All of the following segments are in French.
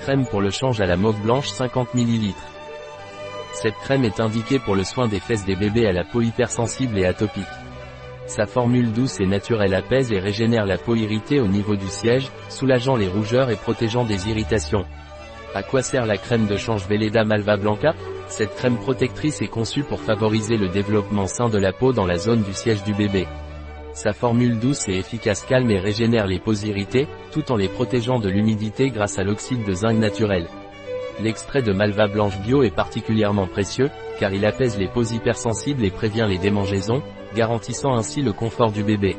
Crème pour le change à la mauve blanche 50 ml. Cette crème est indiquée pour le soin des fesses des bébés à la peau hypersensible et atopique. Sa formule douce et naturelle apaise et régénère la peau irritée au niveau du siège, soulageant les rougeurs et protégeant des irritations. À quoi sert la crème de change Veleda Malva Blanca? Cette crème protectrice est conçue pour favoriser le développement sain de la peau dans la zone du siège du bébé. Sa formule douce et efficace calme et régénère les peaux irritées, tout en les protégeant de l'humidité grâce à l'oxyde de zinc naturel. L'extrait de Malva blanche bio est particulièrement précieux, car il apaise les peaux hypersensibles et prévient les démangeaisons, garantissant ainsi le confort du bébé.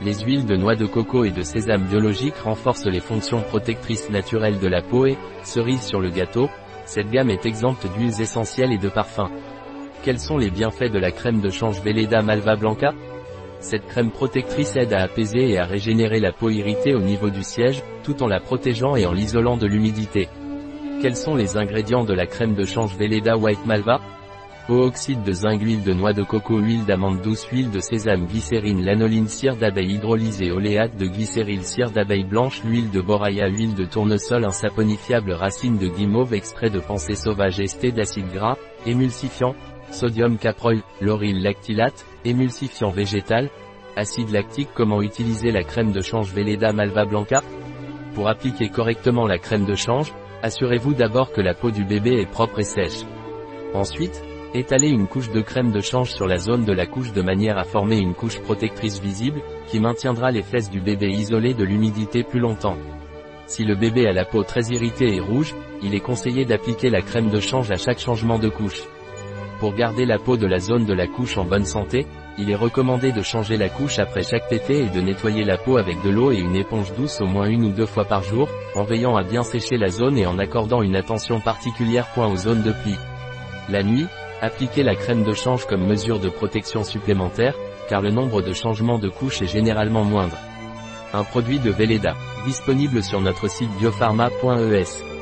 Les huiles de noix de coco et de sésame biologique renforcent les fonctions protectrices naturelles de la peau et, cerise sur le gâteau, cette gamme est exempte d'huiles essentielles et de parfums. Quels sont les bienfaits de la crème de change Veleda Malva Blanca? Cette crème protectrice aide à apaiser et à régénérer la peau irritée au niveau du siège, tout en la protégeant et en l'isolant de l'humidité. Quels sont les ingrédients de la crème de change Veleda White Malva? Oxyde de zinc, huile de noix de coco, huile d'amande douce, huile de sésame, glycérine, lanoline, cire d'abeille hydrolysée, oléate de glycéryl, cire d'abeille blanche, l'huile de boraya, huile de tournesol, un saponifiable, racine de guimauve, extrait de pensée sauvage, esté d'acide gras, émulsifiant, sodium caproil, lauryl lactylate, émulsifiant végétal, acide lactique, comment utiliser la crème de change Veleda Malva Blanca? Pour appliquer correctement la crème de change, assurez-vous d'abord que la peau du bébé est propre et sèche. Ensuite, Étalez une couche de crème de change sur la zone de la couche de manière à former une couche protectrice visible, qui maintiendra les fesses du bébé isolées de l'humidité plus longtemps. Si le bébé a la peau très irritée et rouge, il est conseillé d'appliquer la crème de change à chaque changement de couche. Pour garder la peau de la zone de la couche en bonne santé, il est recommandé de changer la couche après chaque tété et de nettoyer la peau avec de l'eau et une éponge douce au moins une ou deux fois par jour, en veillant à bien sécher la zone et en accordant une attention particulière point aux zones de plis. La nuit, Appliquez la crème de change comme mesure de protection supplémentaire, car le nombre de changements de couche est généralement moindre. Un produit de Veleda, disponible sur notre site biopharma.es.